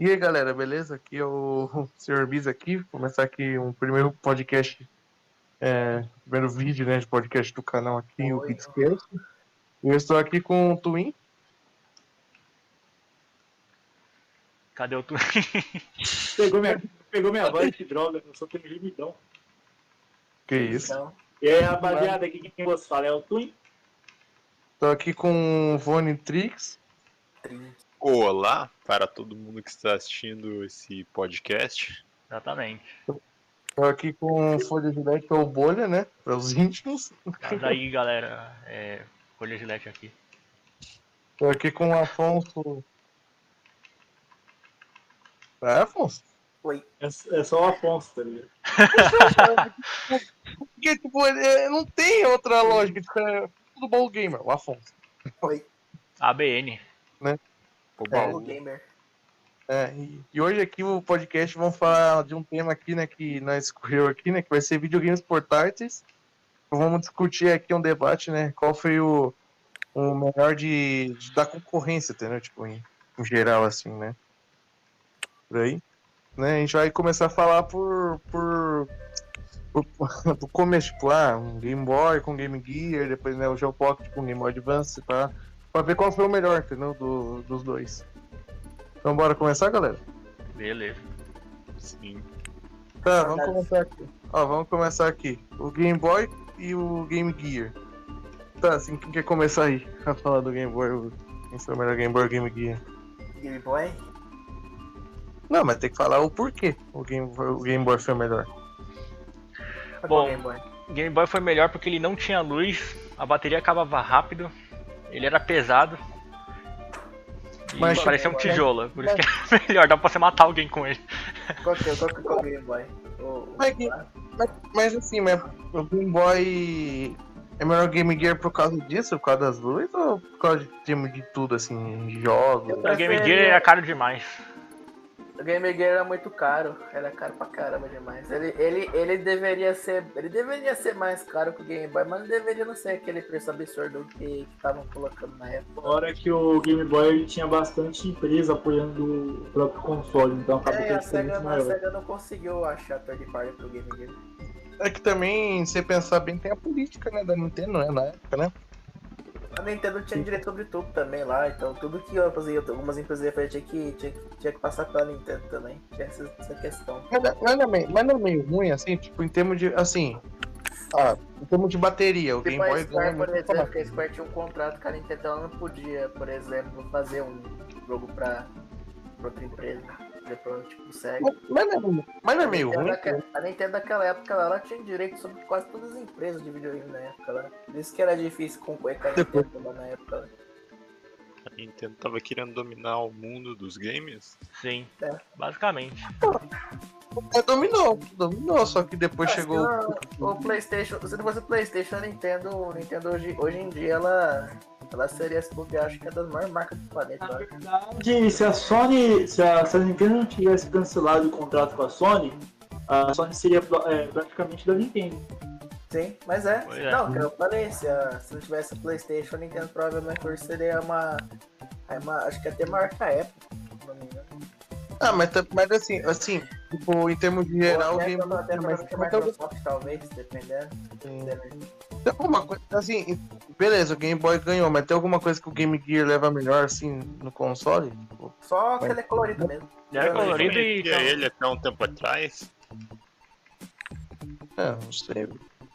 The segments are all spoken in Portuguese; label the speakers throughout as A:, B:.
A: E aí, galera, beleza? Aqui é o Sr. Bis aqui. Vou começar aqui um primeiro podcast, é, primeiro vídeo né, de podcast do canal aqui, o
B: Oi.
A: Beatscast. Eu estou aqui com o Twin.
C: Cadê o tu?
D: Pegou minha, pegou minha voz de droga, eu sou tenho limitão.
A: Que isso?
B: Então,
D: E aí, rapaziada, aqui quem você fala é o Twin.
A: Estou aqui com o Vone Trix.
B: trin-
E: Olá para todo mundo que está assistindo esse podcast.
C: Exatamente.
A: Estou aqui com o Folha de Leite ou Bolha, né? Para os íntimos.
C: Mas aí, galera, é, Folha Gilete aqui.
A: Estou aqui com o Afonso. É, Afonso?
B: Oi.
D: É, é só o Afonso, tá ligado?
A: Porque, tipo, ele- é, não tem outra lógica. Tipo, é tudo bom gamer, o Afonso.
B: Oi.
C: ABN.
A: É. É, e, e hoje aqui o podcast vamos falar de um tema aqui, né, que nós escolheu aqui, né, que vai ser videogames portáteis. Vamos discutir aqui um debate, né, qual foi o, o melhor de, de- da concorrência, entendeu? Tipo, em, em geral, assim, né? Por aí. Né, a gente vai começar a falar por, por, por, do começo, tipo, ah, um Game Boy com Game Gear, depois, né, o Geo Pocket com Game Boy Advance, pra, pra ver qual foi o melhor, entendeu, do, dos dois. Então bora começar, galera?
C: Beleza.
E: Sim.
A: Tá, vamos começar aqui. Ó, vamos começar aqui. O Game Boy e o Game Gear. Tá, assim, quem quer começar aí a falar do Game Boy? Quem foi o melhor Game Boy ou Game Gear?
B: Game Boy.
A: Não, mas tem que falar o porquê o Game Boy, o Game Boy foi o melhor.
C: Bom.
B: Game Boy?
C: Game Boy foi melhor porque ele não tinha luz, a bateria acabava rápido, ele era pesado. E
A: Mas-
C: parecia um
B: mas-
C: tijolo, por isso que é melhor, dá pra você matar alguém com ele.
B: Qual que é, qual que é o Game Boy? O-
A: Mas, que- mas, mas assim, mas o Game Boy é melhor Game Gear por causa disso? Por causa das luzes? Ou por causa de, de, tudo, assim, jogos?
C: O Game Gear era caro demais.
B: O Game Gear era muito caro, era caro pra caramba demais. Ele, ele, ele deveria ser. Ele deveria ser mais caro que o Game Boy, mas não deveria não ser aquele preço absurdo que estavam colocando na época.
D: Fora que o Game Boy ele tinha bastante empresa apoiando o próprio console, então acabou
B: É, a SEGA,
D: muito
B: a
D: maior.
B: SEGA não conseguiu achar third party pro Game Gear.
A: É que também, se você pensar bem, tem a política, né, da Nintendo, né, na época, né?
B: A Nintendo tinha direito sobre tudo também lá, então tudo que eu fazia, algumas empresas iam fazer tinha que, tinha, que- tinha que passar pela Nintendo também. Tinha essa, essa questão.
A: Mas, não- não é meio, mas não é meio ruim, assim, tipo, em termos de, assim, ah, em termos de bateria, o Game
B: Tipo a
A: Boy
B: Square, por exemplo, que a Square tinha um contrato que a Nintendo ela não podia, por exemplo, fazer um jogo pra, pra outra empresa. Depois, tipo.
A: Mas, mas não é meio- é ruim,
B: A Nintendo naquela época ela, ela tinha direito sobre quase todas as empresas de videogame na época. Lá. Por isso que era difícil concorrer com a
A: Depois-
B: Nintendo lá na época. lá.
E: A Nintendo tava querendo dominar o mundo dos games.
C: Sim,
B: É.
C: basicamente.
A: É, dominou, dominou, só que depois chegou...
B: se O, o PlayStation, se não fosse o PlayStation, a Nintendo, a Nintendo hoje, hoje em dia ela, ela seria, se bobear, acho que é das maiores marcas do planeta.
D: Na verdade, se a Sony, se a, se a Nintendo não tivesse cancelado o contrato com a Sony, a Sony seria é, praticamente da Nintendo.
B: Sim, mas é.
C: Pois é.
B: Não, que eu falei, se, a- se não tivesse o PlayStation, a Nintendo provavelmente hoje seria uma, é uma. Acho que até maior que a Apple. se não me engano.
A: Ah, mas, tá- mas assim, assim, tipo, em termos de geral, o
B: Ou até,
A: Game
B: até
A: mas,
B: que a Microsoft, talvez, dependendo. dependendo.
A: tem alguma coisa, assim, beleza, o Game Boy ganhou, mas tem alguma coisa que o Game Gear leva melhor, assim, no console? Tipo,
B: Só que ele é colorido mesmo.
C: Ele
B: Eu
C: colorido
E: Eu
C: e.
E: conhecia ele até um tempo atrás.
A: É, não sei.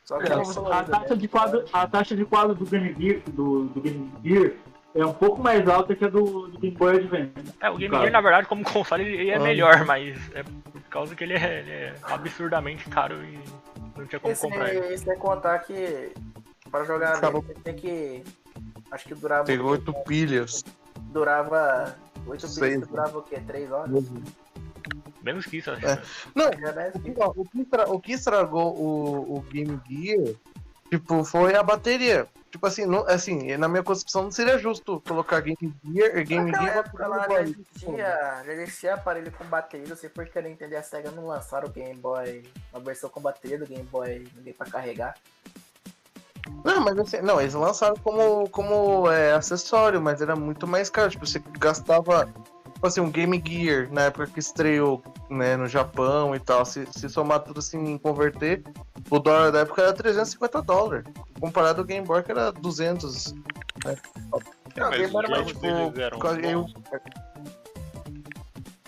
B: Só que
D: É,
B: ele é
D: a,
B: colorido
D: taxa
B: mesmo.
D: de quadro, a taxa de quadro do Game Gear, do, do Game Gear é um pouco mais alta que a do, do Game Boy Advance.
C: É, o Game. Gear, na verdade, como console, ele é
A: Ah.
C: melhor, mas é por causa que ele é, ele é absurdamente caro e não tinha como
B: Esse,
C: comprar ele.
B: esse é contar que para jogar
A: Acabou.
B: nele, você tem que. Acho que durava.
A: Pegou oito pilhas.
B: Durava. 8
A: Seis.
B: bits durava o quê? 3 horas?
C: Menos que isso, acho.
A: É. Não,
B: é
A: o que, o que estragou o, o Game Gear, tipo, foi a bateria. Tipo assim, não, assim, na minha concepção não seria justo colocar Game Gear, Game
B: Naquela
A: Gear
B: época
A: e
B: já
A: Boy.
B: existia, já existia aparelho com bateria, não sei por que a Nintendo e a SEGA não lançaram o Game Boy, uma versão com bateria do Game Boy ninguém pra carregar.
A: Não, mas assim, não, eles lançaram como, como é, acessório, mas era muito mais caro. Tipo, você gastava. tipo assim, um Game Gear, na época que estreou né, no Japão e tal, se, se somar tudo assim, converter, o dólar da época era 350 dólares. Comparado ao Game Boy, que era 200.
E: É,
B: Não,
E: mas
B: Game
E: os
B: Boy era
E: jogos
A: tipo,
E: eram bons.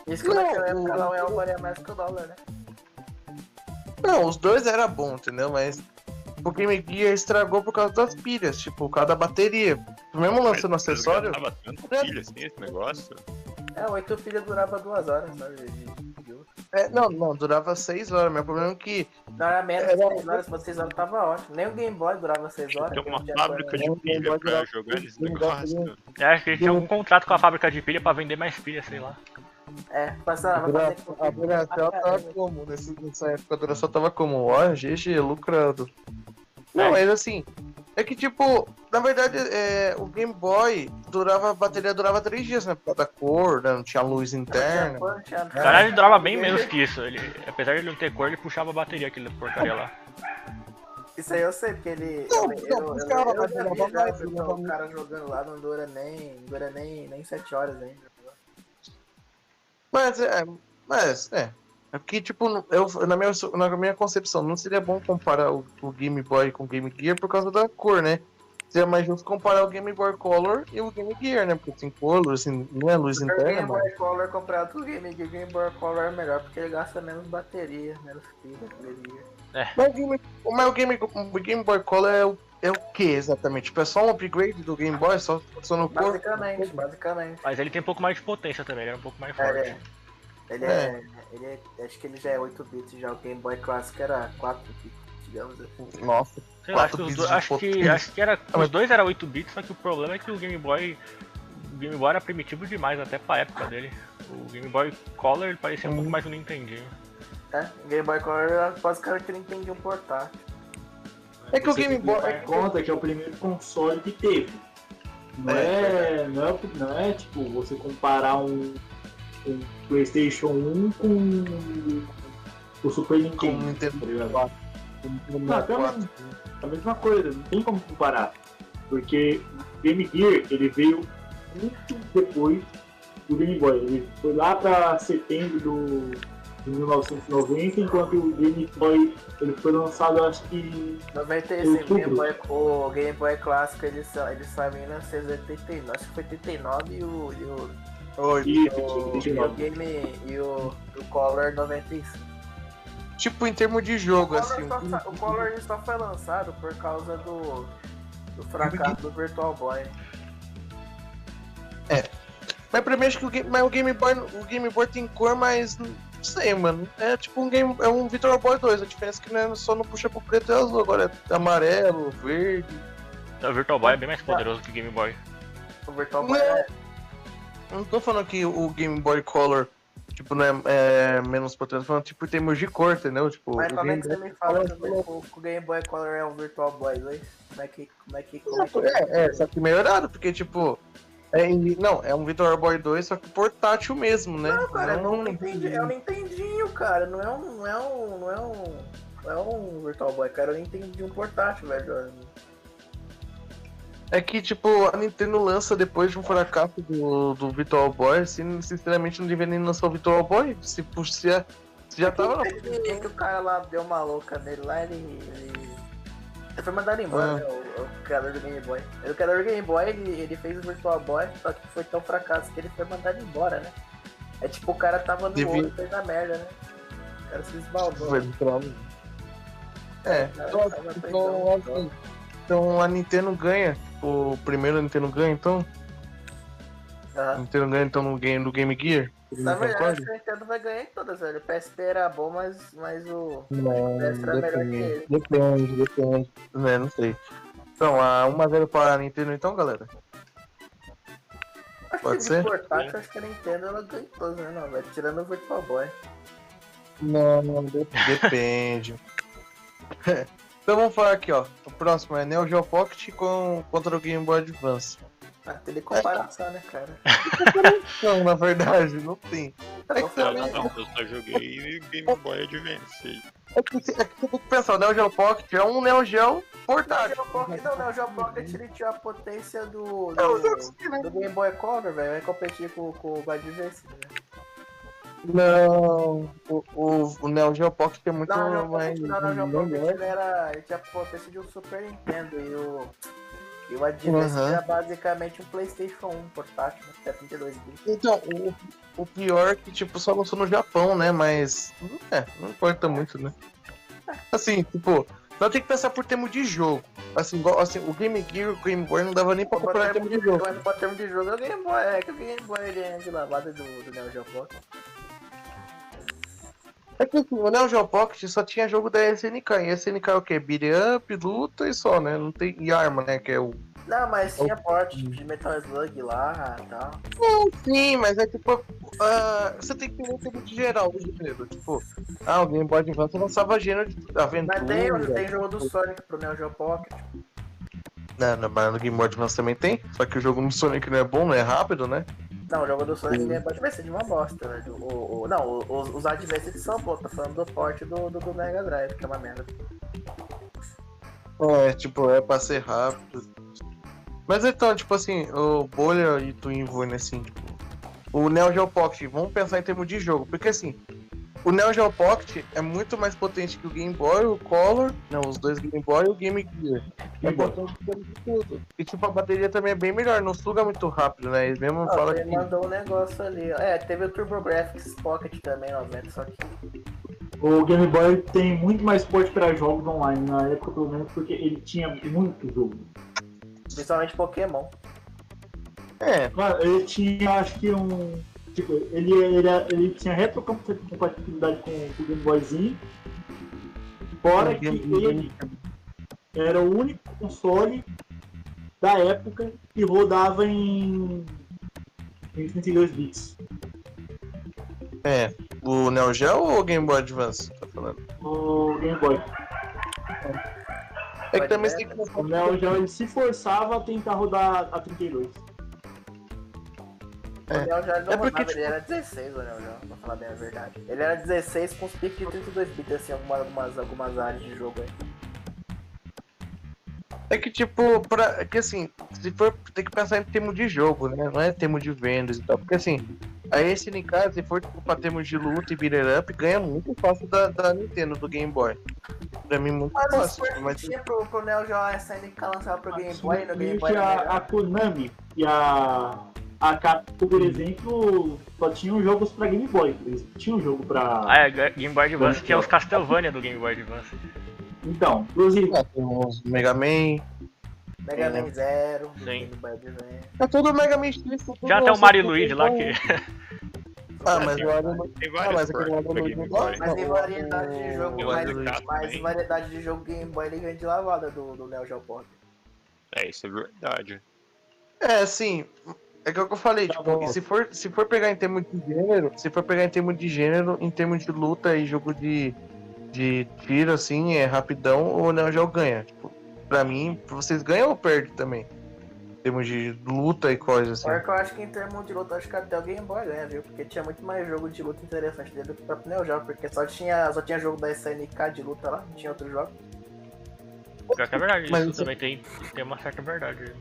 B: Isso que
A: Não,
B: naquela época
A: o-
B: lá o real valia mais que o dólar, né?
A: Não, os dois era bom, entendeu? Mas o Game Gear estragou por causa das pilhas, tipo, por causa da bateria. Mesmo lançando
E: Mas
A: acessório.
E: Tava tanto pilha assim esse negócio?
B: É, oito pilhas durava duas horas, sabe?
A: É, não, não, durava 6 horas, mas o problema é que.
B: Não, era menos
A: Era-
B: de 6 horas, se 6 horas tava ótimo. Nem o Game Boy durava 6 horas.
E: Tem uma
B: que não tinha
E: fábrica de
A: Não,
E: pilha pra jogar esse negócio.
C: Eu acho que tinham algum contrato com a fábrica de pilha pra vender mais pilha, sei lá.
B: É, passava,
A: A
B: fazer
A: Duracell tava como? Nesse- Nessa época a Duracell tava como? Ó, GG, lucrado. Não,
C: É.
A: mas assim, é que tipo, na verdade, é, o Game Boy durava, a bateria durava 3 dias, né? Por causa da cor, né? não tinha luz interna.
C: Caralho, ele durava bem menos que isso. Ele, apesar de ele não ter cor, ele puxava a bateria, aquele porcaria lá.
B: Isso aí eu sei, porque ele.
A: Não,
B: eu,
A: não,
B: eu, eu,
A: buscava,
B: eu
A: mas
B: já
A: durava
B: vi já, o cara jogando lá não dura nem. Não dura nem, nem 7 horas ainda.
A: Mas é, mas é. É que, tipo, eu, na, minha, na minha concepção, não seria bom comparar o, o Game Boy com o Game Gear por causa da cor, né? Seria mais justo comparar o Game Boy Color e o Game Gear, né? Porque tem cor, assim, não é luz
B: O
A: interna,
B: Game
A: mas.
B: Boy Color comprado com o Game Gear, Game Boy Color é melhor porque ele gasta menos bateria, menos pilha. Game Gear.
A: Mas o Game, mas o Game, o Game Boy Color é o, é o que exatamente? Tipo, é só um upgrade do Game Boy? Só, só no cor?
B: Basicamente, basicamente.
C: Mas ele tem um pouco mais de potência também, ele era um pouco mais forte.
B: É, ele é, ele é. Acho que ele já é 8 bits, já o Game Boy Classic era 4 bits, digamos assim.
A: Nossa.
C: Sei lá, acho
A: quatro
C: que, acho, que, acho que era.
A: Ah, mas-
C: Os dois eram 8 bits, só que o problema é que o Game Boy. O Game Boy era primitivo demais, até pra época dele. O Game Boy Color ele parecia um pouco mais um Nintendinho.
B: É, o Game Boy Color era basicamente que ele entendia um portátil.
A: É que o Game Boy.
D: em conta que é o primeiro console que teve. Não
A: É,
D: é, não é, não é tipo você comparar um, PlayStation 1 com o Super
A: Com
D: Nintendo.
A: Nintendo
D: tá ligado?
A: 4. Com o
D: Não, até
A: 64.
D: a mesma coisa, não tem como comparar. Porque o Game Gear ele veio muito depois do Game Boy. Ele foi lá para setembro do, de 1990, enquanto o Game Boy ele foi lançado acho que
B: 95, o. Game Boy, o Game Boy clássico ele, sa- ele saiu em 1989, acho que foi 89 e o, e o,
A: Oi.
D: isso,
B: e o, e o
D: 89.
B: Game e o, o Color 95.
A: Tipo, em termos de jogo,
B: O
A: assim.
B: Color, só, o Color só foi lançado por causa do, do fracasso do Virtual Boy.
A: Mas pra mim acho que o Game, mas o Game Boy, o Game Boy tem cor, mas não sei, mano. É tipo um game, é um Victor Boy 2, a diferença é que não é, só não puxa pro preto e azul, agora é amarelo, verde.
C: O Virtual Boy é bem mais poderoso que o Game Boy.
B: O Virtual Boy
A: Não.
B: é,
A: Eu não tô falando que o Game Boy Color tipo não é, é menos potente, tô falando tipo em termos de cor, entendeu? Tipo,
B: Mas como é que você me fala que o, o Game Boy Color é um Virtual Boy 2? Como é que. Como é que. Como é que...
A: É, é, só que melhorado, porque tipo. É, não, é um Victor Boy 2, só que portátil mesmo, né?
B: Não, cara,
A: Não-
B: não entendi. É um Nintendinho, cara. Não é um. Não é um. Não é um. Não é um Virtual Boy, cara. Eu entendi um portátil, velho.
A: É que, tipo, a Nintendo lança depois de um fracasso do, do Virtual Boy, assim, sinceramente não devia nem lançar o Virtual Boy. Se, se, se já tava.
B: É que, é que o cara lá deu uma louca nele lá, ele. ele... foi mandado embora,
A: Ah.
B: né? O, o criador do Game Boy. O criador do Game Boy, ele, ele fez o Virtual Boy, só que foi tão fracasso que ele foi mandado embora, né? É tipo, o cara tava no
A: Devia-
B: e fez a merda, né? O cara se esbaldou.
A: Foi Virtual É, então, então, então a Nintendo ganha. O primeiro Nintendo ganha, então. A
B: Aham.
A: Nintendo ganha então no game do Game Gear.
B: Na verdade,
A: concorda?
B: acho que a Nintendo vai ganhar em todas, velho. O PSP era bom, mas, mas o.
A: Não,
B: Essa era melhor que
A: depende,
B: ele.
A: depende, depende. É, não sei. Então, a 1x0 para a Nintendo então, galera.
B: Acho
A: Pode
B: que
A: ser?
B: portátil, acho que a Nintendo ela ganha em todas, né? Não, velho. Tirando o Virtual Boy.
A: Não, não, de- depende. então vamos falar aqui, ó. O próximo é Neo Geo Pocket com, contra o Game Boy Advance.
B: Ah, tem de comparação, né, cara?
A: Não, na verdade, não tem. É que
E: Não,
A: também
E: não, não, eu só joguei Game Boy Advance.
A: é que, é que você tem que pensar, o Neo Geo Pocket é um Neo Geo portátil.
B: o Pocket, não, o Geo Pocket ele tinha a potência do,
A: É,
B: do,
A: né?
B: do Game Boy Color, velho. Vai competir com, com o Advance. Né?
A: Não, o, o, o Neo Geo Pocket é muito
B: Não,
A: mais.
B: Não, não, o Geo Pocket
A: melhor.
B: ele, era, ele tinha potência de um Super Nintendo e o, e o Advance
A: Uhum.
B: era basicamente um PlayStation 1 portátil, né, até 32 bits.
A: Então, o, o pior é que, tipo, só lançou no Japão, né? Mas. É, não importa muito, né? Assim, tipo, não tem que pensar por termo de jogo. Assim, igual, assim, o Game Gear e o Game Boy não dava nem pra comprar termo de jogo.
B: Pra termo de jogo é o Game Boy, é que o Game Boy ele é de lavada do, do Neo Geo Pocket.
A: É que assim, o Neo Geo Pocket só tinha jogo da SNK. E SNK é o quê? Beat up, luta e só, né? Não tem. E arma, né? Que é o.
B: Não, mas tinha porte tipo, de Metal Slug lá e tal.
A: Sim, mas é tipo. ah, você tem que ter um tempo de geral do gênero. Tipo, ah, o Game Boy Advance lançava gênero de aventura.
B: Mas tem, tem jogo do Sonic pro Neo Geo Pocket.
A: Não, não, mas no Game Boy Advance também tem. Só que o jogo no Sonic não é bom, não é rápido, né?
B: Não, o jogo do Sonic Boy vai ser de uma bosta, velho. O, o, não, os, os Advanced são bons, tô falando do porte do, do, do Mega Drive, que é uma merda.
A: É, tipo, é pra ser rápido. Mas então, tipo assim, o Bolha e Twin Void, assim, tipo, o Neo Geo Pocket, vamos pensar em termos de jogo, porque assim, o Neo Geo Pocket é muito mais potente que o Game Boy, o Color, não, os dois Game Boy e o Game Gear. É potente tudo. E tipo, a bateria também é bem melhor, não suga muito rápido, né? Eles mesmo
B: Ah,
A: falam
B: ele
A: que.
B: mandou um negócio ali. É, teve o TurboGrafx Pocket também, 90, só que.
D: O Game Boy tem muito mais suporte para jogos online, na época pelo menos, porque ele tinha muito jogo.
B: Principalmente Pokémon.
A: É,
D: Mano, ele tinha, acho que um. Tipo, ele, ele, ele tinha retrocompatibilidade com o Game Boyzinho. Fora que ele era o único console da época que rodava em, em 32 bits.
A: é. O Neo Geo ou o Game Boy Advance? Tá falando?
D: O Game Boy.
A: É que também você tem que
D: O Neo Geo ele se forçava a tentar rodar a 32.
A: É.
B: O Neo Geo não
A: É porque,
B: rodava, ele era 16, o Neo Geo, pra falar bem a verdade. Ele era 16 com os piques de 32 bits, assim, algumas, algumas, algumas áreas de jogo aí.
A: É que, tipo, pra, é que assim, se for, tem que pensar em termos de jogo, né? Não é termos de vendas e tal. Porque assim, a SNK, se for tipo, pra termos de luta e beat it up, ganha muito fácil da, da Nintendo, do Game Boy. Pra mim, muito
B: Mas
A: fácil. Mas,
B: tinha pro, pro Neo Geo SNK lançava pro Game Boy, no Game Boy
D: a, a Konami e a, a Capcom, por exemplo, só tinham jogos pra Game Boy. Eles não tinham jogo pra.
C: Ah, é, Game Boy Advance tinha os Castlevania do Game Boy Advance.
D: Então, inclusive,
A: ah, tem uns Mega Man.
B: Mega Man Zero, do
C: Sim.
B: Game Boy Advance.
A: É tudo Mega Man tudo
C: Tinha até o Mario Luigi lá que.
A: Ah, mas o Mario
E: Tem
A: Ah, mas aquele
E: pra
A: Luigi.
B: Mas tem variedade de jogo,
E: o
B: mas,
E: também.
B: variedade de jogo Game Boy ele ganha de lavada do, do Neo Geo Pocket.
E: É, isso é verdade.
A: É, assim, é que é o que eu falei,
D: Tá
A: tipo, se for, se for pegar em termos de gênero, se for pegar em termos de gênero, em termos de luta e jogo de, de tiro, assim, é rapidão, o Neo Geo ganha. Tipo, pra mim, vocês ganham ou perdem também? Em termos de luta e coisas assim.
B: Pior que eu acho que em termos de luta, acho que até o Game Boy ganha, viu? Porque tinha muito mais jogo de luta interessante dele do que o próprio Neo Geo, porque só tinha, só tinha jogo da SNK de luta lá, não tinha outro jogo.
C: Pior que é verdade,
A: Mas
C: isso
A: isso-
C: também tem, tem uma certa verdade.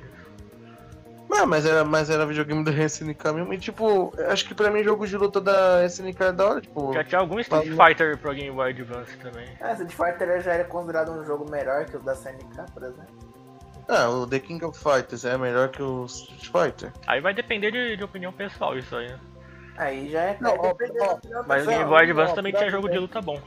A: Não, mas era, mas era videogame da SNK mesmo. E tipo, acho que pra mim jogo de luta da SNK é da hora, tipo.
C: Já tinha algum Street Fighter pro Game Boy Advance também.
B: É, Street Fighter já era considerado um jogo melhor que o da SNK, por exemplo.
A: Ah, o The King of Fighters é melhor que o Street Fighter.
C: Aí vai depender de, de opinião pessoal isso aí, né?
B: Aí já é.
A: Não, ó, ó,
B: da opinião
C: Mas o. Game Boy Advance também tinha jogo de luta bom.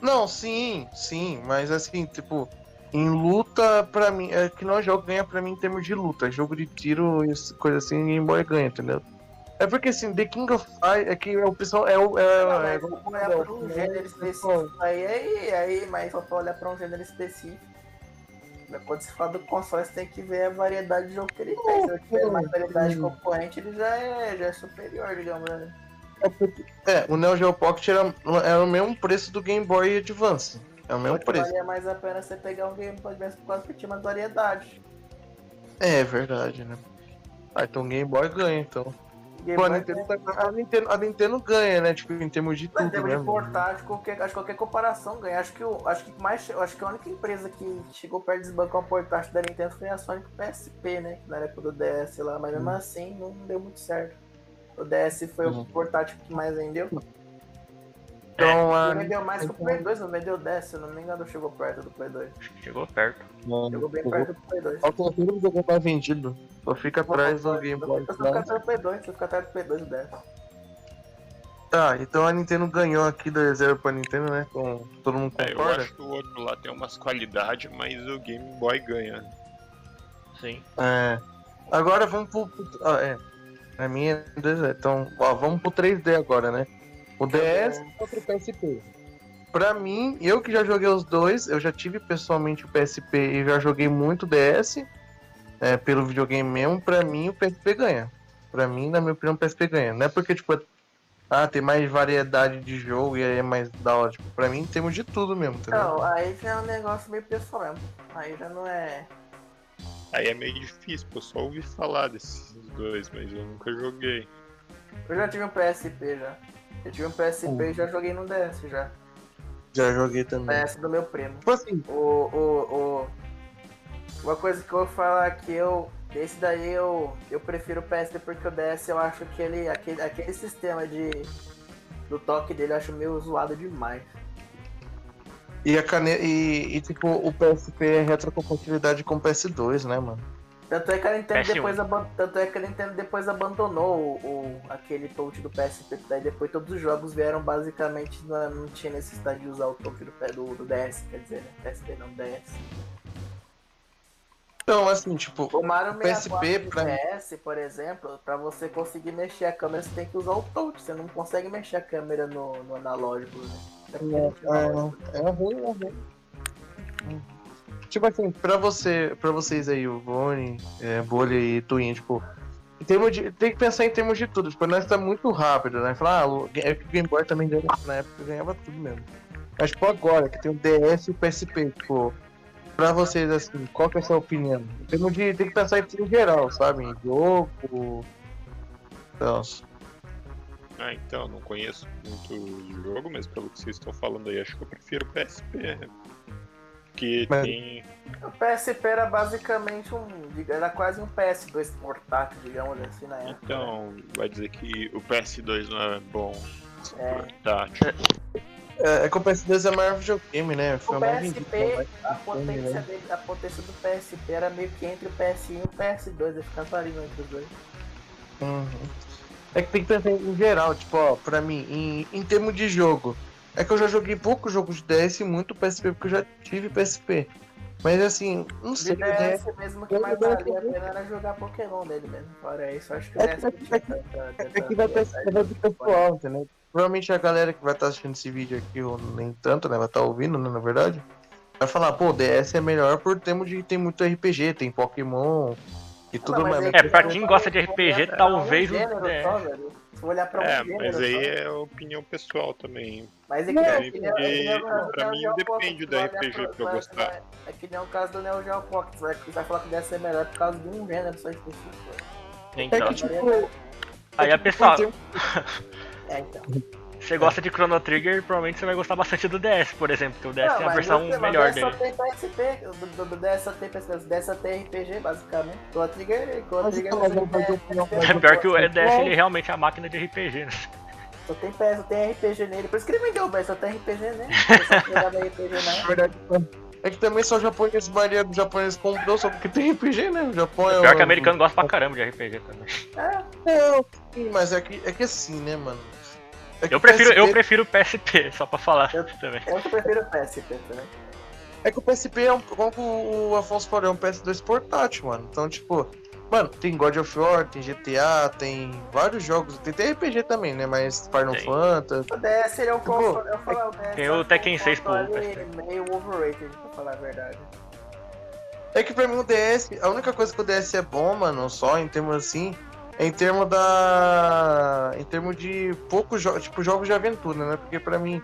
A: Não, sim, sim, mas assim, tipo, em luta, pra mim, é que não é jogo ganha pra mim em termos de luta. Jogo de tiro e coisa assim, Game Boy ganha, entendeu? É porque assim, The King of Fighters é que o pessoal é o. É,
B: Não,
A: é,
B: se for olhar pra um gênero específico, aí, aí, aí, mas só pra olhar pra um gênero específico. Quando se fala do console, você tem que ver a variedade de jogo que ele tem. Se ele tiver mais variedade de concorrente, ele já é, já é superior, digamos, né?
A: é é, o Neo Geo Pocket era, era o mesmo preço do Game Boy Advance. É o mesmo preço.
B: valia mais a pena você pegar um Game Boy Advance por causa que tinha mais variedade.
A: É verdade, né? Ah, então o Game Boy ganha, então. Pô, a Nintendo, tá- a, Nintendo, a Nintendo ganha, né? Tipo, em termos de
B: Mas em
A: tudo
B: termos de
A: mesmo.
B: portátil, qualquer, acho que qualquer comparação ganha. Acho que, o, acho que mais. Acho que a única empresa que chegou perto de desbancar um portátil da Nintendo foi a Sony com o PSP, né? Na época do DS lá, mas mesmo assim não deu muito certo. O DS foi
A: Uhum.
B: o portátil que mais vendeu.
A: Então, a
B: Ele vendeu mais que o Play 2, não vendeu 10, se eu não me engano, chegou perto do Play 2.
C: Chegou perto.
B: Chegou bem perto do Play 2.
A: Falta todo videogame mais vendido. Só fica atrás do Game Boy.
B: Você fica atrás do Play 2, você fica atrás do Play 2 e 10.
A: Tá, então a Nintendo ganhou aqui 2x0 pra Nintendo, né? Com, todo mundo
E: É, eu
A: concorda?
E: acho que o outro lá tem umas qualidades, mas o Game Boy ganha.
C: Sim.
A: É. Agora vamos pro. pro- ah, é. A minha é 2 Então, ó, vamos pro 3D agora, né? O DS contra o PSP. Pra mim, eu que já joguei os dois, eu já tive pessoalmente o PSP e já joguei muito DS. É, pelo videogame mesmo, pra mim o PSP ganha. Pra mim, na minha opinião, o PSP ganha. Não é porque, tipo, ah, tem mais variedade de jogo e aí é mais da hora. Tipo, pra mim temos de tudo mesmo, entendeu?
B: Não, aí já é um negócio meio pessoal mesmo. Aí já não é.
E: Aí é meio difícil, pô, eu só ouvi falar desses dois, mas eu nunca joguei.
B: Eu já tive um PSP já. Eu tive um PSP e já joguei no DS já.
A: Já joguei também.
B: DS do meu primo.
A: Tipo assim,
B: O, o, o... Uma coisa que eu vou falar que eu. Esse daí eu, eu prefiro o PSP porque o DS eu acho que ele. Aquele, aquele sistema de. Do toque dele eu acho meio zoado demais.
A: E a caneta. E, e, tipo, o PSP é retrocompatibilidade com o PS2, né, mano?
B: Tanto é que a Nintendo
C: PS1.
B: depois, aban- Tanto é que a Nintendo depois abandonou o, o- aquele touch do PSP, daí depois todos os jogos vieram basicamente não, não tinha necessidade de usar o touch do, do, do DS, quer dizer, né? PSP não, DS.
A: Então, assim, tipo,
B: O Mario
A: PSP
B: 64 do
A: pra
B: DS, por exemplo, pra você conseguir mexer a câmera, você tem que usar o touch. Você não consegue mexer a câmera no, no analógico, né? Analógico.
A: é, é ruim, é ruim. Tipo assim, pra você, pra vocês aí, o Boni, é, Bolha e Twin, tipo, em de, tem que pensar em termos de tudo. Tipo, nós tá muito rápido, né? Falar, ah, o, é Game Boy também ganhava, na época ganhava tudo mesmo. Mas, tipo, agora, que tem o DS e o PSP, tipo, pra vocês, assim, qual que é a sua opinião? Em de, tem que pensar em geral, sabe? Em jogo, então,
E: Ah, então, não conheço muito o jogo, mas pelo que vocês estão falando aí, acho que eu prefiro PSP. Né? Porque
A: Mas-
E: tem.
B: O PSP era basicamente um. Era quase um PS2 portátil, digamos assim, na época.
E: Então, vai dizer que o PS2 não é bom.
B: É.
E: Portátil.
A: É, é que o PS2 é maior videogame, né?
B: O
A: Foi mais vendido,
B: PSP,
A: mais
B: a potência,
A: né?
B: dele, a potência do PSP era meio que entre o PS1 e o PS2, ia ficar varinho entre os dois.
A: Uhum. É que tem que pensar em geral, tipo, ó, pra mim, em, em termos de jogo. É que eu já joguei poucos jogos de DS e muito PSP, porque eu já tive PSP. Mas assim, não sei, o DS.
B: DS mesmo que mais valia a pena era jogar Pokémon dele mesmo. Fora isso, acho que o
A: É
B: DS
A: é que-
B: tanta-
A: É
B: tanta
A: que vai vai ter pessoal, entendeu? Provavelmente a galera que vai estar assistindo esse vídeo aqui, ou nem tanto, né? Vai estar ouvindo, né, na verdade. Vai falar, pô, o DS é melhor por termos de tem muito RPG, tem Pokémon e tudo
B: mas
A: mais.
C: É,
B: se
C: pra
B: for
C: quem gosta de
B: pra
C: RPG,
B: um
C: talvez o
B: Se for olhar pra um
E: É,
B: gênero
E: mas aí
B: só,
E: é opinião pessoal também.
B: Mas é que,
A: Não,
B: é que é o-
E: pra
B: o
E: mim
B: Geo
E: depende
B: vai
E: RPG
B: olhar
E: pra eu gostar.
B: É que nem o caso do Neo Geo Pocket, você vai, você vai falar que deve ser melhor por causa de um gênero só específico.
A: É
C: Então,
A: que, tipo.
C: Aí
A: é
C: a pessoa-
B: É, então.
C: Você gosta de Chrono Trigger, provavelmente você vai gostar bastante do DS, por exemplo, que o DS
B: Não,
C: é a versão
B: você-
C: melhor
B: o
C: dele.
B: Só tem PSP, do, do, do DS só tem PSP, o DS só tem RPG, basicamente. Chrono Trigger, Chrono Trigger
A: então,
B: não tem
C: É pior que o DS, ele realmente é a máquina de RPG, né?
B: Só tem PS, só tem RPG nele. Por isso que ele vendeu, mas só tem RPG nele. Jogava RPG
A: Na
B: não.
A: verdade, é que também só japonês, maioria dos japoneses comprou só porque tem RPG, né? O Japão é
C: Pior que
A: o-
C: americano gosta pra caramba de RPG também.
B: É,
A: Não, sim, mas é que, é que assim, né, mano? É
C: Eu prefiro, eu
A: PSP
C: prefiro PSP, só pra falar
B: Eu-
C: também.
B: eu que prefiro PSP também.
A: É que o PSP é um, como o Afonso falou, é um PS2 portátil, mano. Então, tipo, mano, tem God of War, tem GTA, tem vários jogos, tem até RPG também, né? Mas Final
C: Tem.
A: Fantasy.
B: O DS ele é um
A: Tipo,
B: console. Eu falo, o DS
C: tem
B: é
C: o Tekken 6 pro
B: console
C: PSP.
B: meio overrated, pra falar a verdade.
A: É que pra mim o DS, a única coisa que o DS é bom, mano, só em termos assim, é em termos da. em termos de poucos jogos, tipo jogos de aventura, né? Porque pra mim,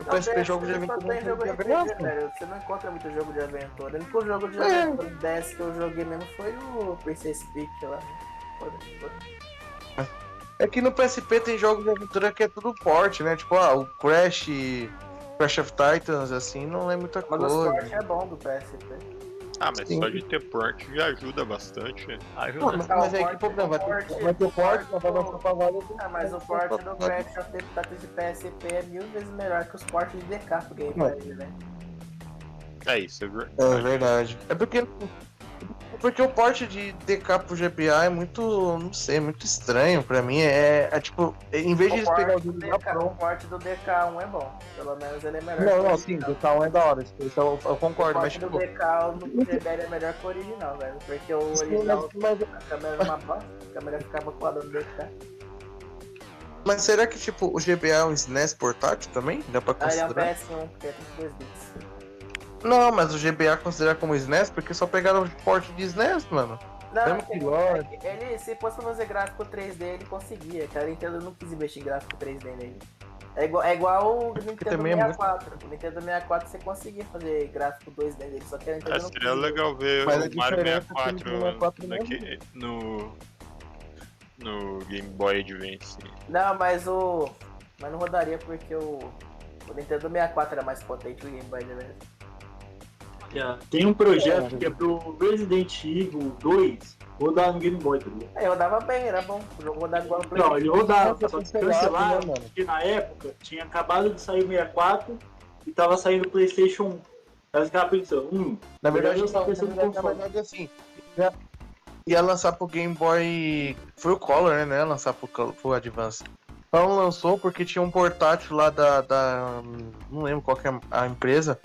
A: o PSP jogos de aventura
B: tem jogo
A: graça.
B: velho. Você não encontra muito jogo de aventura. O único jogo de
A: É.
B: aventura DS que eu joguei mesmo foi o Princess Peach lá. Foda-se.
A: É que no PSP tem jogos de aventura que é tudo porte, né? Tipo, ah, o Crash, Crash of Titans, assim, não é muita
B: Mas o
A: coisa.
B: Sport é bom do PSP.
E: Ah, mas
A: Sim.
E: só de ter port já ajuda bastante.
A: Pô,
C: Ajuda.
A: mas,
B: o
A: mas aí que
B: porte-
A: problema, vai
B: o
A: ter,
B: porte-
A: vai ter porte,
B: porte
A: mas vai.
B: Ah, mas o port do Crash of Titans de PSP é mil vezes melhor que os portes de DK pro Game né?
E: É isso, é verdade.
A: É verdade. É porque. Porque o porte de DK pro GBA é muito. não sei, muito estranho pra mim. É, é tipo, em vez de
B: O
A: eles pegar o jogo
B: DK, o
A: pronto.
B: porte do DK1 é bom. Pelo menos ele é melhor.
A: Não,
B: o
A: não, sim, DK1 é da hora. Isso eu, eu
B: O
A: concordo, mas
B: porte do
A: tipo.
B: DK no GBL é melhor que o original, velho. Porque o
A: sim,
B: original,
A: mas- mas
B: a câmera era uma bosta, a câmera ficava colada no DK.
A: Mas será que, tipo, o GBA é um SNES portátil também? Dá pra
B: Ah, ele é o
A: considerar?
B: PS1, porque é 32 bits.
A: Não, mas o GBA considera como SNES porque só pegaram o porte de SNES, mano.
B: Não, ele, ele, se fosse fazer gráfico 3D, ele conseguia. Cara, a Nintendo não quis investir em gráfico 3D nele. É igual, é igual o Nintendo
A: também é muito-
B: 64. O Nintendo 64 você conseguia fazer gráfico 2D nele, só que a Nintendo não
E: seria legal ver
A: Mas
E: o Mario
A: diferença é que
E: 64
A: no 64
E: naque- no, no Game Boy Advance.
B: Não, mas o. Mas não rodaria porque o. O Nintendo 64 era mais potente que o Game Boy, né?
D: Tem um projeto que é pro Resident Evil 2 rodar no Game Boy, tá ligado?
B: Aí rodava bem, era bom. O jogo rodava igual no Play.
D: Não, ele rodava, só que cancelaram,
A: né,
D: porque na época tinha acabado de sair o 64 e tava saindo o Playstation 1. Aí os caras pensando, hum,
A: Na verdade,
D: Eu
A: tava pensando na verdade assim. Ia, ia lançar pro Game Boy. Foi o Color, né? Não ia lançar pro, pro Advance. Então lançou porque tinha um portátil lá da. da- não lembro qual que é a empresa.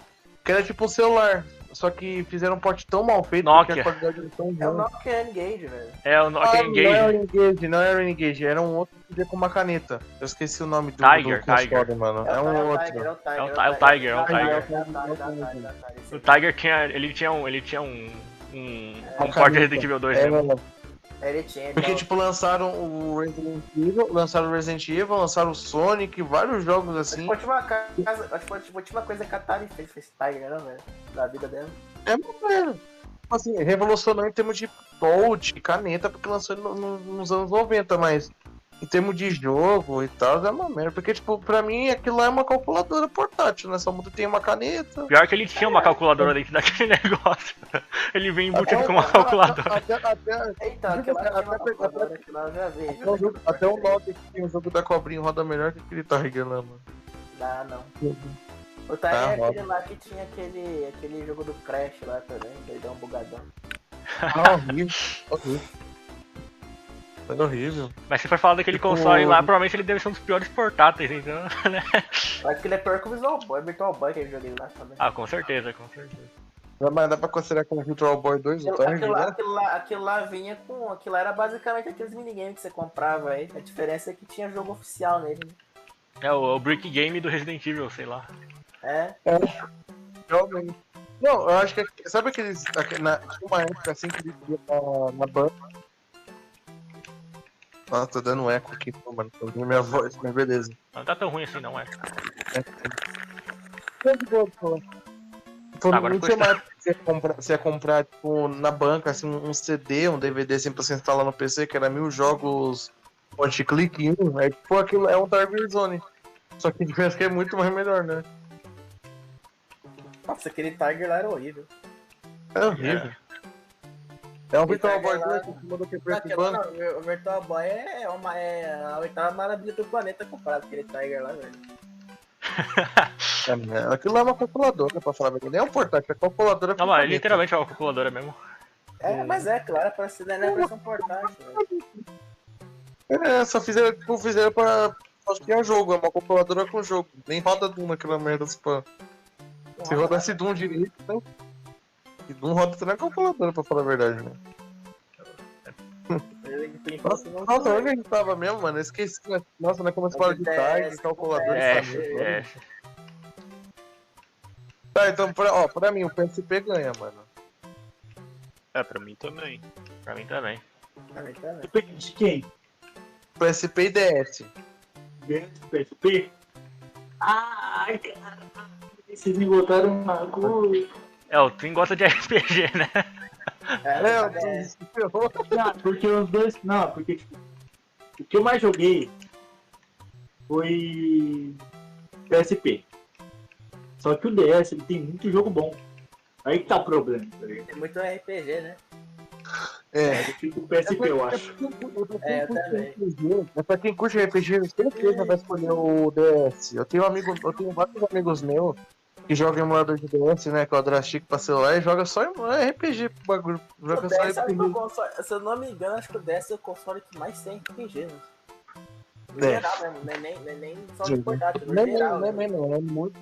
A: Que era tipo um celular. Só que fizeram um porte tão mal feito
C: Nokia.
A: que a qualidade era tão
B: É o
A: ruim.
B: Nokia N-Gage, velho.
C: É o
A: Ah,
C: Nokia
A: não
C: Engage.
A: era o Engage, não era o Engage, era um outro que com uma caneta. Eu esqueci o nome do,
C: Tiger,
A: do console,
C: Tiger.
A: mano.
B: É
A: É
B: o
A: um
B: Tiger,
A: outro.
B: É o Tiger,
C: É o Ti- é o Tiger, é o Tiger.
B: É o Tiger, é o é
C: tinha. Ele tinha um. Ele tinha um. Um,
A: Uma
C: um porte. Resident Evil 2
A: É, Porque, tipo, lançaram o Resident Evil, lançaram o Resident Evil, lançaram o Sonic, vários jogos assim.
B: foi acho que foi a última coisa que a Atari fez, fez Tiger, né, velho? Da vida dela.
A: É, mano. Tipo assim, revolucionou em termos de touch, caneta, porque lançou no- no- nos anos 90, mas em termos de jogo e tal, é uma merda. Porque, tipo, pra mim aquilo lá é uma calculadora portátil, né? Só muda tem uma caneta.
C: Pior que ele tinha uma calculadora dentro daquele negócio. Ele vem embutido com uma calculadora.
A: Até,
B: lá
A: Até- o o Nokia que tem o jogo da cobrinha roda melhor que aquele Tiger lá, mano.
B: Dá, não. O Tiger
A: Tá,
B: é aquele lá que tinha aquele, aquele jogo do Crash lá também, doidão bugadão.
A: Ah, horrível. horrível. Foi horrível.
C: Mas se for falar daquele
A: Tipo-
C: console lá, provavelmente ele deve ser um dos piores portáteis, então. né?
B: Acho que ele é pior que o Visual Boy, Virtual Boy que eu joguei lá também.
C: Ah, com certeza, com certeza.
A: Mas dá pra considerar como Virtual Boy 2 o
B: Aquilo,
A: Tiger,
B: aquilo, lá,
A: né?
B: aquilo, lá, aquilo lá vinha com. Aquilo lá era basicamente aqueles minigames que você comprava aí. A diferença é que tinha jogo oficial nele. né?
C: É o, o Brick Game do Resident Evil, sei lá.
B: É.
A: Realmente. Não, eu acho que. Sabe aqueles. aque- Na, tinha uma época assim que eles iam na, na banca. Nossa, tô dando eco aqui, pô, mano. Tô ouvindo minha voz, mas beleza.
C: Não tá tão ruim assim, não é?
A: Pô. Então,
C: Agora
A: não tinha que você ia comprar, você ia comprar, tipo, na banca, assim, um CD, um DVD, assim, pra você instalar no PC, que era mil jogos point-click em um. Aí, pô, aquilo é um Target Zone. Só que a diferença é que é muito mais melhor, né?
B: Nossa, aquele Tiger lá era horrível.
A: É horrível. É um Virtual Boy
B: Target lá-
A: 2 que mandou que
B: não, o Virtual Boy é, uma, é a oitava maravilha do planeta comparado com aquele Tiger lá, velho.
A: É, né? Aquilo lá é uma calculadora, pra falar verdade. Nem é um portátil, é calculadora
C: Não, mas
A: caneta.
C: literalmente é uma calculadora mesmo.
B: É, mas é, claro, pra se dar na versão portátil, velho.
A: É, só fizeram, tipo, fizeram pra. Acho que é jogo, é uma calculadora com jogo. Nem roda Doom naquela merda, spam. Se rodasse Doom direito, né? E Doom roda até na calculadora, pra falar a verdade, né? Nossa, nossa onde a gente tava mesmo, mano? Eu esqueci. né? Nossa, né? Como você fala de tag, calculadora.
C: É,
A: sabe?
C: é.
A: Tá, então, pra, ó, pra mim, o PSP ganha, mano.
E: É, pra mim também.
C: Pra mim também.
B: Também, também.
D: Depende de quem?
A: PSP e DS.
D: PSP? Ai, caralho. Vocês me botaram uma coisa.
C: É, o Twin gosta de RPG, né?
B: É,
A: É, o
B: é,
A: Twin se ferrou.
D: Não, porque os dois. Não, porque tipo, o que eu mais joguei foi PSP. Só que o DS ele tem muito jogo bom. Aí que tá o problema. Tá
B: tem muito RPG, né?
A: É.
D: Eu fico com o PSP, eu acho.
B: É, eu também.
A: É pra quem curte RPG, certeza vai escolher o DS. Eu tenho um amigo, eu tenho vários amigos meus que jogam emulador de DS, né? Com a Drastic pra celular e joga só em- é RPG pro bagulho. Joga
B: O
A: só
B: o
A: RPG.
B: console, se eu não me engano, acho que o DS é o console que mais tem RPG, né? No
A: É.
B: geral mesmo, não é nem, é nem só de portátil, no
A: Não,
B: geral.
A: não, não, não, não, é muito.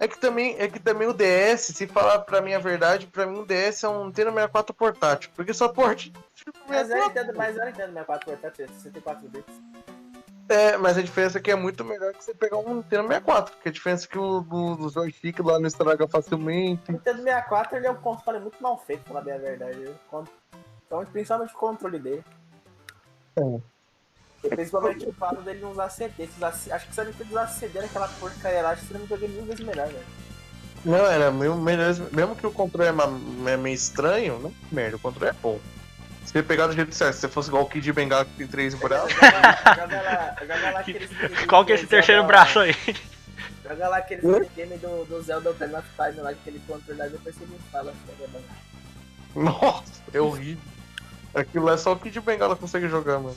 A: É que também, é que também o DS, se falar pra mim a verdade, pra mim o DS é um Nintendo 64 portátil, porque só porte.
B: Mas eu entendo, mas eu entendo 64 portátil, 64 bits.
A: É, mas a diferença é que é muito melhor que você pegar um Nintendo 64, porque a diferença é que o do, do joystick lá não estraga facilmente.
B: O Nintendo 64 ele é um console muito mal feito, pra falar bem a verdade. Então, principalmente o controle dele.
A: É.
B: E principalmente o fato dele não usar CD. Usasse- acho que se Nintendo usasse CD naquela porcaria lá, acho que seria um videogame mil vezes melhor, velho.
A: Não, era meio, melhor, mesmo que o controle é, é meio estranho, não merda, o controle é bom. Se ele pegar do jeito certo, se você fosse igual o Kid Bengala que tem três braços,
B: Joga lá, joga lá, aqueles
C: Qual que é esse terceiro braço aí?
B: Joga lá aqueles
A: Hã?
B: minigames do, do Zelda Ocarina of Time lá, aquele controle lá, depois você me fala. que é
A: nossa, é horrível. Aquilo é só o Kid Bengala consegue jogar, mano.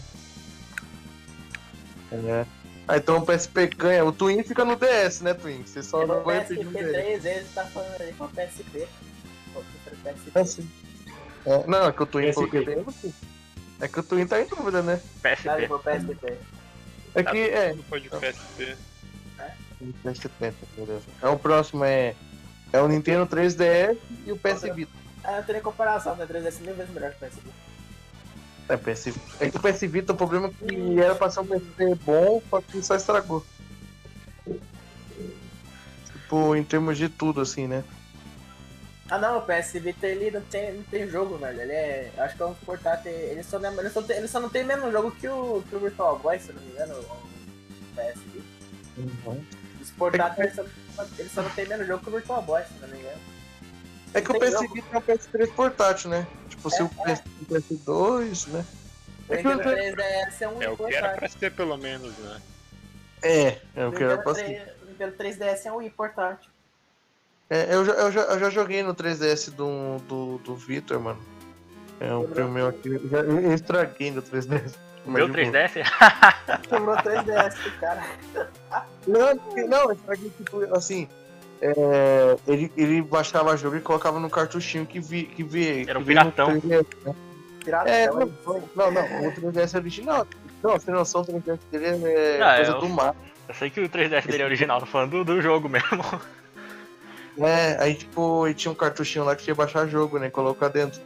A: É. Ah, então o PSP ganha. O Twin fica no DS, né, Twin? Você só
B: Levou
A: não
B: o
A: vai
B: PSP
A: pedir no DS.
B: três vezes, tá falando aí com o PSP. O PSP.
A: É, sim. É, não, é que o Twin falou que
D: PSP.
A: tem. É que o Twin tá em dúvida, né?
B: Tá,
C: PSP.
B: levou o PSP.
A: É que, é,
E: Não pode PSP.
A: PS70, beleza. Então o próximo é, é o Nintendo 3DS e o PS Vita.
B: Ah, não tem nem comparação, né? 3DS mil vezes melhor que o PSP.
A: É, PS, é que o PS Vita, o problema é que era pra ser um PSP bom, só que só estragou. Tipo, em termos de tudo, assim, né?
B: Ah não, o PS Vita ele não tem, não tem jogo, velho. Ele é. Acho que é um portátil. Ele só, não, ele, só tem, ele só não tem menos jogo que o, que o Virtual Boy, se eu não me engano, o PS Vita. Os portáteis ele só, ele só não tem menos jogo que o Virtual Boy, se eu não me engano.
A: É que o
B: Tem
A: PS. Vita é um PS3 portátil, né? Tipo, se
B: É,
A: o PS, o PS2, né?
B: O
A: É
B: Nintendo
A: não
B: 3DS é um
E: É o que era
B: portátil.
E: pra ser, pelo menos, né?
A: É, é
B: O
A: que era pra ser.
B: 3, o Nintendo 3DS é um portátil.
A: É, eu, já, eu, já, eu já joguei no 3DS do, do, do Victor, mano. É um primo meu aqui. Eu, já, eu estraguei no 3DS.
C: Meu
A: Mas de boa.
C: 3DS?
B: Quebrou 3DS do cara.
A: Não, não, eu estraguei tipo assim. é, ele, ele baixava jogo e colocava no cartuchinho que vi, que vi,
C: Era um piratão.
A: 3DS, né?
B: Pirata,
A: É, não, não, não, o 3DS é original. Não, você tem noção, o 3DS dele é
C: Ah,
A: coisa
C: é,
A: do mar.
C: Eu sei que o 3DS dele é original, tô falando do, do jogo mesmo.
A: É, aí tipo, ele tinha um cartuchinho lá que tinha que baixar jogo, né? Colocar dentro.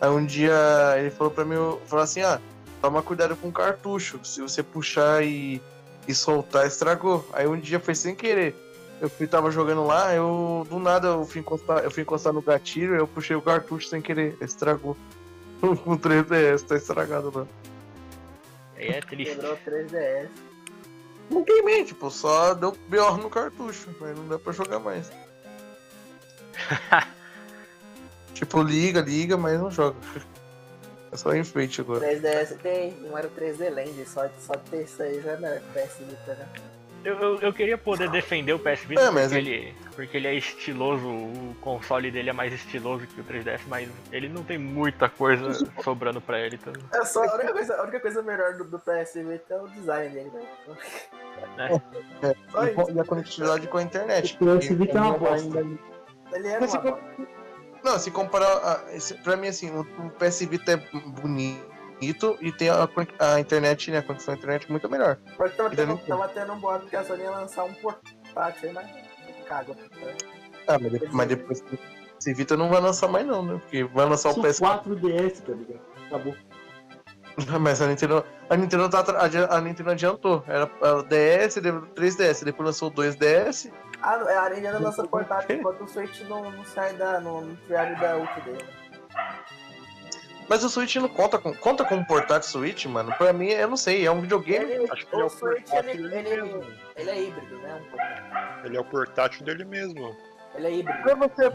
A: Aí um dia ele falou pra mim, falou assim, ah, toma cuidado com o cartucho. Se você puxar e, e soltar, estragou. Aí um dia foi sem querer. Eu fui, tava jogando lá, eu do nada eu fui encostar, eu fui encostar no gatilho, eu puxei o cartucho sem querer, estragou. O 3DS tá estragado lá.
C: Aí é triste.
B: Quebrou 3DS.
A: Não queimei, tipo, só deu pior no cartucho, mas não dá pra jogar mais. tipo, liga, liga, mas não joga. É só enfeite agora.
B: 3DS tem, não era o 3D Land, só, só ter isso aí já não era PS Vita, né?
C: Eu, eu, eu queria poder defender o PS Vita
A: É, mas
C: porque,
A: é-
C: ele, porque ele é estiloso, o console dele é mais estiloso que o 3DS, mas ele não tem muita coisa sobrando pra ele. Então...
B: É só, a, única coisa, a única coisa melhor do, do PS Vita é o design dele, né?
A: É,
B: Só
A: e, e a conectividade com a internet.
D: O PS Vita é uma bosta.
B: Ele é
A: Mas se
B: uma
A: com- Não, se comparar. esse- Pra mim, assim, o, o PS Vita é bonito e tem a, a internet, né? A conexão à internet muito melhor.
B: Porque tava tendo, tava tendo um boato que a Sony ia lançar um portátil aí, mas caga.
A: Ah, mas, de- mas depois o PS Vita não vai lançar mais, não, né? Porque vai lançar o
D: São
A: PS
D: 4DS, tá ligado? Acabou.
A: Mas a Nintendo, a Nintendo, tá, a Nintendo adiantou. Era o DS, depois o 3DS, depois lançou o 2DS.
B: Ah, não, a Nintendo lança portátil enquanto o Switch não, não sai da. não, não triago da ult dele.
A: Mas o Switch não conta com. Conta com um portátil Switch, mano. Pra mim, eu não sei, é um videogame.
B: Ele,
E: Acho que ele é
B: o Switch
E: portátil
B: ele,
E: dele
B: ele,
E: mesmo.
B: ele é híbrido, né? Um.
E: Ele é o portátil dele mesmo.
B: Ele é híbrido.
A: Pra você,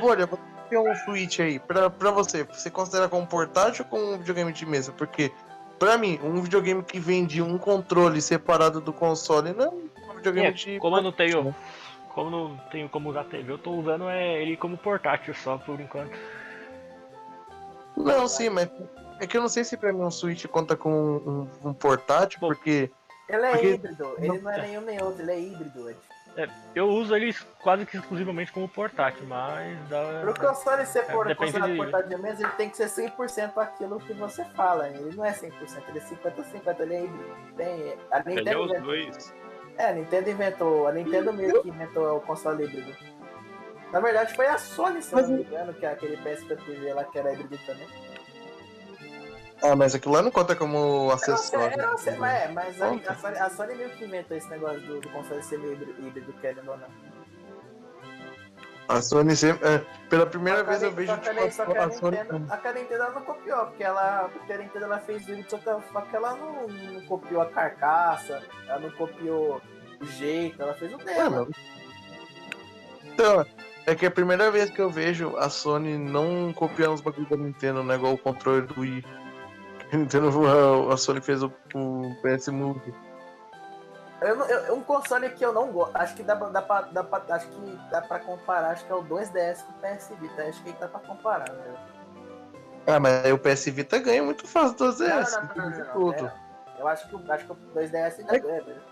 A: Bolha, ter um Switch aí, pra, pra você, você considera como portátil ou como um videogame de mesa? Porque, pra mim, um videogame que vende um controle separado do console não é um videogame
C: É,
A: de.
C: como eu não tenho. Como não tenho como usar TV, eu tô usando é, ele como portátil só por enquanto.
A: Não, sim, mas é que eu não sei se pra mim um Switch conta com um, um portátil,
C: Bom,
A: porque.
B: Ele é
A: Porque-
B: híbrido, ele não é nenhum nem outro, ele é híbrido.
C: Eu uso ele quase que exclusivamente como portátil, mas
B: Pro
C: dá.
B: console ser por, considerado
C: de-
B: portátil de mesa, ele tem que ser 100% aquilo que você fala. Ele não é 100%, ele é 50-50, ele é híbrido. Tem, a
E: Ele é os dois.
B: É, a Nintendo inventou, a Nintendo meio que inventou o console híbrido. Na verdade foi a Sony, se eu não me engano, que é aquele PSP TV lá que era híbrido também.
A: Ah, mas aquilo lá não conta como
B: Eu não sei,
A: acessório.
B: eu não sei, mas, é, mas a, a Sony, a Sony meio que inventou esse negócio do, do console ser híbrido, híbrido, querendo ou não.
A: A Sony sempre. é, pela primeira
B: a
A: vez eu vejo
B: a
A: tipo,
B: só que a
A: a Sony.
B: Nintendo, a que a Nintendo não copiou, porque ela, porque a Nintendo ela fez híbrido, só que, ela não, não copiou a carcaça, ela não copiou o jeito, ela fez o dela.
A: Então, é que é a primeira vez que eu vejo a Sony não copiando os bagulhos da Nintendo, né? Igual o controle do Wii. A Nintendo, a, a Sony fez o, o PS Move.
B: Eu, não- eu- um console que eu não gosto, acho que dá, pra- dá, pra, dá pra, acho que dá pra comparar, acho que é o 2DS com o PS Vita, acho que dá pra comparar, né?
A: Ah, mas aí o PS Vita ganha muito fácil do
B: Não,
A: 2DS.
B: não, não, não, não,
A: tudo.
B: pera. Eu acho que, o- acho que o 2DS ainda
A: É-
B: ganha, velho.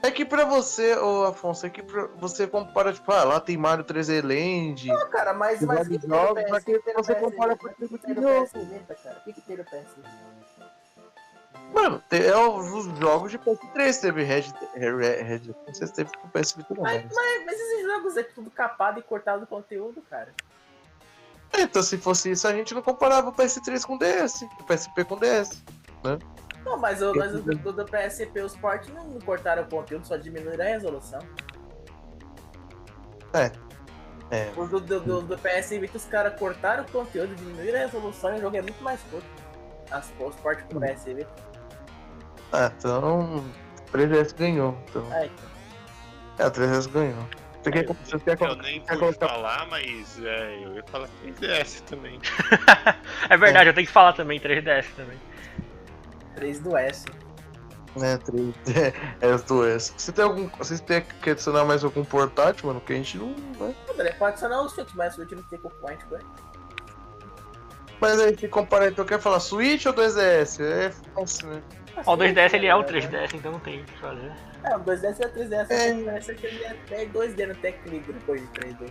A: É que pra você, ô Afonso, é que pra você compara, tipo, ah, lá tem Mario 3D Land.
B: Não, cara, mas, mas que, que tem no
A: jogos,
B: PS
A: que você
B: PS
A: compara com
B: O que, tem no. PS Vita, cara? O que, que tem no PS Vita?
A: Mano, é os os jogos de PS3, teve Red, Red, Red não sei se teve com o PS Vita não,
B: Mas,
A: mas...
B: mas, esses jogos é tudo capado e cortado do conteúdo, cara.
A: É, Então se fosse isso, a gente não comparava o PS3 com o DS, o PSP com o DS.
B: Não, mas o, mas o do, do PSP, os ports não, cortaram o conteúdo, só diminuíram a resolução.
A: É.
B: O do, do, do, do PS Vita, os caras cortaram o conteúdo, diminuíram a resolução e o jogo é muito mais curto. As, os ports pro PS Vita.
A: Ah, então o 3DS ganhou. Então.
B: É, então.
A: É, o 3DS ganhou. Você quer, você quer
E: Eu nem
A: quer colocar-
E: falar, mas é, eu ia falar 3DS também.
C: É verdade, eu tenho que falar também 3DS também.
B: 3 do S.
A: É, 3 é os dois. Você tem algum. Vocês têm que adicionar mais algum portátil, mano? Que a gente não. Né?
B: Ele pode adicionar o Switch, mas o Switch não tem com quântico, né?
A: Mas aí, se comparar, então quer falar Switch ou 2DS? É fácil, né?
C: Ó, o 2DS ele é o 3DS, então não tem o que fazer.
B: É, o 2DS é o 3DS,
A: É.
B: a diferença é que ele é até 2D, não tem equilíbrio depois de 3D.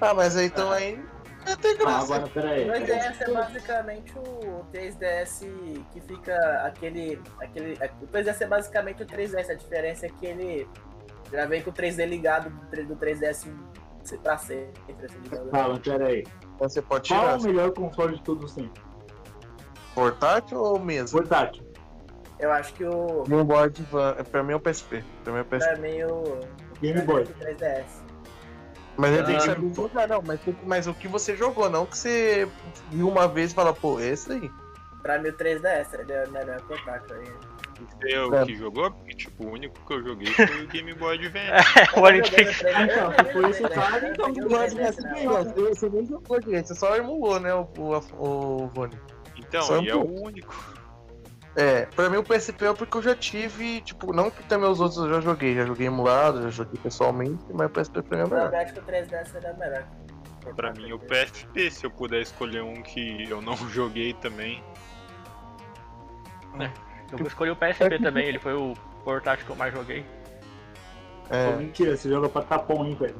A: Ah, mas aí então aí. É até
D: Ah,
A: graça.
D: agora, pera aí.
B: O 2DS é basicamente o 3DS que fica aquele. aquele o 2DS é basicamente o 3DS, a diferença é que ele já vem com o 3D ligado do 3- do 3DS pra sempre. Assim, digamos.
D: Fala, pera aí.
A: Então você pode
D: Qual é
A: tirar.
D: o melhor console de todos os tempos?
A: Portátil ou mesa?
D: Portátil.
B: Eu acho que o.
A: Game Boy Advance. Pra mim é o PSP. Pra mim é o PSP.
B: Pra mim o.
D: Game Boy.
B: 3DS.
A: Mas ele tem que
B: Ah.
A: saber jogar, não. Mas, mas o que você jogou, não que você viu uma vez e fala, pô, esse aí.
B: Pra mim o 3DS ele é o melhor portátil aí.
E: Você o
A: É.
E: que jogou? Porque, tipo, o único que eu joguei foi o Game Boy Advance.
C: o
B: Eu
C: Olympic.
B: joguei no 3DS,
D: Então,
B: eu
D: se
B: joguei
D: for
B: no
D: esse
B: 3DS,
D: cara,
B: eu
D: então
A: O
B: no
A: Boy
B: 3DS,
A: Advance ganhou. Você nem jogou direito, você só emulou, né, o, o, o Rony.
E: Então, e é o único.
A: É, pra mim o PSP é porque eu já tive, tipo, não que também os outros eu já joguei, já joguei emulado, já joguei pessoalmente, mas o PSP pra mim é melhor.
B: verdade que o 3DS era melhor.
E: Pra mim, o PSP, se eu puder escolher um que eu não joguei também.
C: Eu vou escolher o PSP também, ele foi o portátil que eu mais joguei.
D: Pô,
A: É,
D: mentira, você joga pra tapão, hein, velho.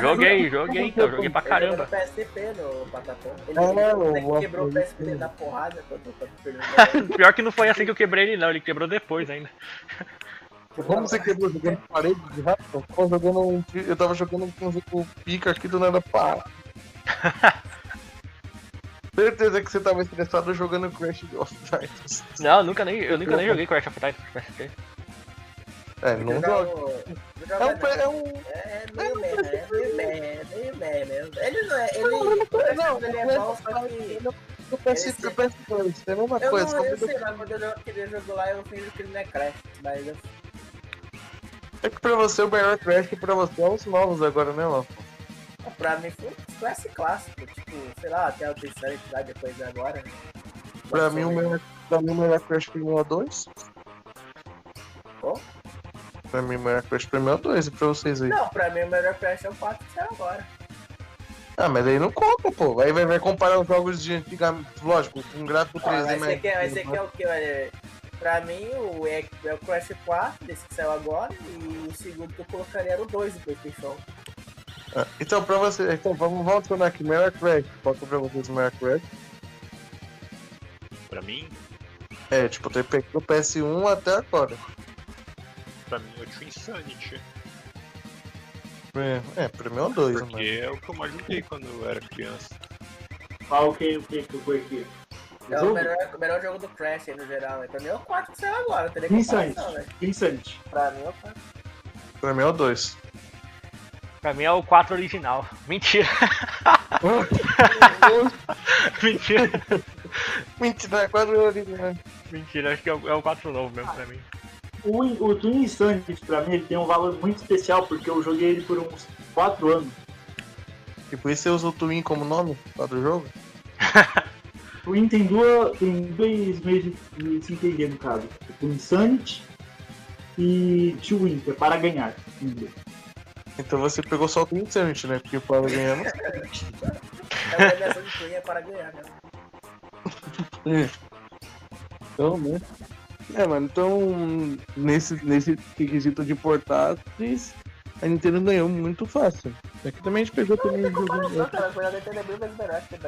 C: Joguei, joguei então, joguei pra
B: Ele
C: caramba.
B: jogou no PSP no Patapom. Ele, ele quebrou o PSP na porrada quando perdeu.
C: Pior que não foi assim que eu quebrei ele não, ele quebrou depois ainda.
A: como você quebrou jogando parede de rato? Eu tava jogando um, eu tava jogando um jogo pica aqui do nada, pá. Certeza que você tava estressado jogando Crash of Titans.
C: Não, nunca nem, eu nunca nem joguei Crash of Titans.
A: É, não joga. É um, é um
B: É meio merda, é meio merda, é meio merda. Ele não é. Ele,
A: Não, não,
B: ele é bom, só que.
A: do PS, do PS2, é a mesma
B: Eu,
A: coisa.
B: não, eu
A: só
B: sei lá, quando eu aquele jogo lá, eu fingo que ele não é Crash. Mas eu
A: É que pra você o melhor Crash que pra você é os novos agora, né, Ló?
B: pra mim foi um classe clássico. Tipo, sei lá, até o terceiro que vai depois de agora. Né?
A: Pra mim, o melhor, pra mim, o melhor Crash Premium é o 2.
B: Qual?
A: Pra mim, o melhor Crash Premium é o 2. E pra vocês aí?
B: Não, pra mim o melhor Crash é o 4 que saiu agora.
A: Ah, mas aí não conta, pô. Aí vai, vai comparar os jogos de antigamente. Lógico, com um gráfico
B: Ah,
A: 3D
B: mas
A: mais.
B: esse aqui, é- esse aqui é o que? É, pra mim, o, é, é o Crash 4, desse que saiu agora, e o segundo que eu colocaria era o 2 do PlayStation.
A: Ah, Então, pra você. Então, vamos, vamos adicionar aqui. Melhor Crash. Qual que é pra vocês o melhor Crash?
E: Pra mim,
A: É, tipo, eu peguei do PS1 até agora.
E: Mim é Insanity.
A: É, é pra mim é o 2,
E: Porque
A: mano.
E: é o que eu mais joguei quando eu era criança.
D: Qual que, o que que foi aqui?
B: É o melhor, o melhor jogo do Crash aí no geral. né? Pra mim é o 4 que saiu agora, teria
D: Insanity.
B: comparação, velho.
D: Insanity.
B: Pra mim é o 4.
A: Pra mim é o 2.
C: Pra mim é o 4 original. Mentira, mentira,
A: Mentira, eu ali, né?
C: mentira. Acho que é o, é o 4 novo mesmo pra mim.
D: O, o Twin Insanity, pra mim, ele tem um valor muito especial, porque eu joguei ele por uns 4 anos.
A: E por isso você usa o Twin como nome lá do jogo?
D: Twin tem, duas, tem dois meios de, se entender, no caso. O Insanity e To Win, que é para ganhar.
A: Então você pegou só o Twin Insanity, né? Porque para ganhar não
B: É versão de Twin é para ganhar, né?
A: Então, né? É, mano, então nesse, nesse quesito de portáteis, a Nintendo ganhou muito fácil. Aqui também a gente pegou também o jogo.
B: É que da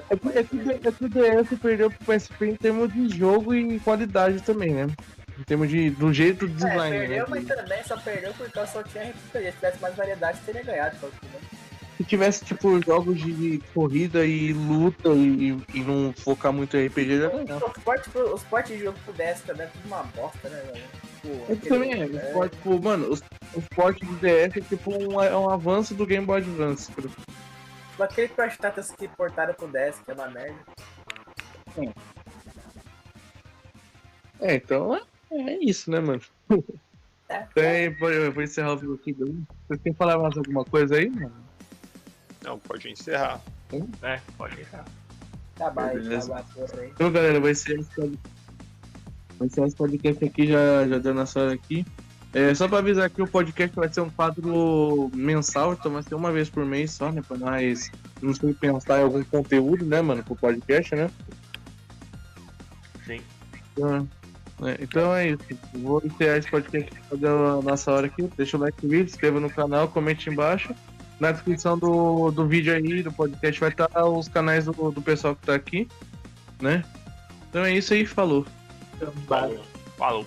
A: É que, é, que, é que o DS perdeu pro PSP em termos de jogo e qualidade também, né? Em termos de, do jeito do
B: É,
A: design,
B: perdeu,
A: né?
B: mas também só perdeu porque só tinha RPG. Se tivesse mais variedade, teria ganhado. Só que, né?
A: Se tivesse, tipo, jogos de corrida e luta e, e não focar muito em RPG, já ganhava.
B: Os portes Os portes de jogo pro DS também é tudo uma bosta, né, velho? Tipo,
A: É que também é, os ports, tipo, mano, os, os ports do DS é tipo um, é um avanço do Game Boy Advance. cara.
B: Tipo, aquele Crash Tatas que portaram pro DS, que é uma merda.
A: É, então é, é isso, né, mano?
B: É.
A: Então, eu vou encerrar o vídeo aqui. Vocês querem falar mais alguma coisa aí, mano?
E: Não, pode encerrar.
C: É, pode pensar.
B: Acabar aí,
A: Beleza.
B: acabar a porra aí.
A: Então, galera, vai ser vai ser esse podcast aqui, já, já dando essa hora aqui. É, só pra avisar que o podcast vai ser um quadro mensal, então vai ser uma vez por mês só, né? Pra nós não sei pensar em algum conteúdo, né, mano, pro podcast, né?
C: Sim.
A: Então é, então é isso. Vou encerrar esse podcast pra dar a nossa hora aqui. Deixa o like no vídeo, se inscreva no canal, comente embaixo. Na descrição do, do vídeo aí, do podcast, vai estar os canais do, do pessoal que tá aqui, né? Então é isso aí, falou.
E: Falou.
C: Falou.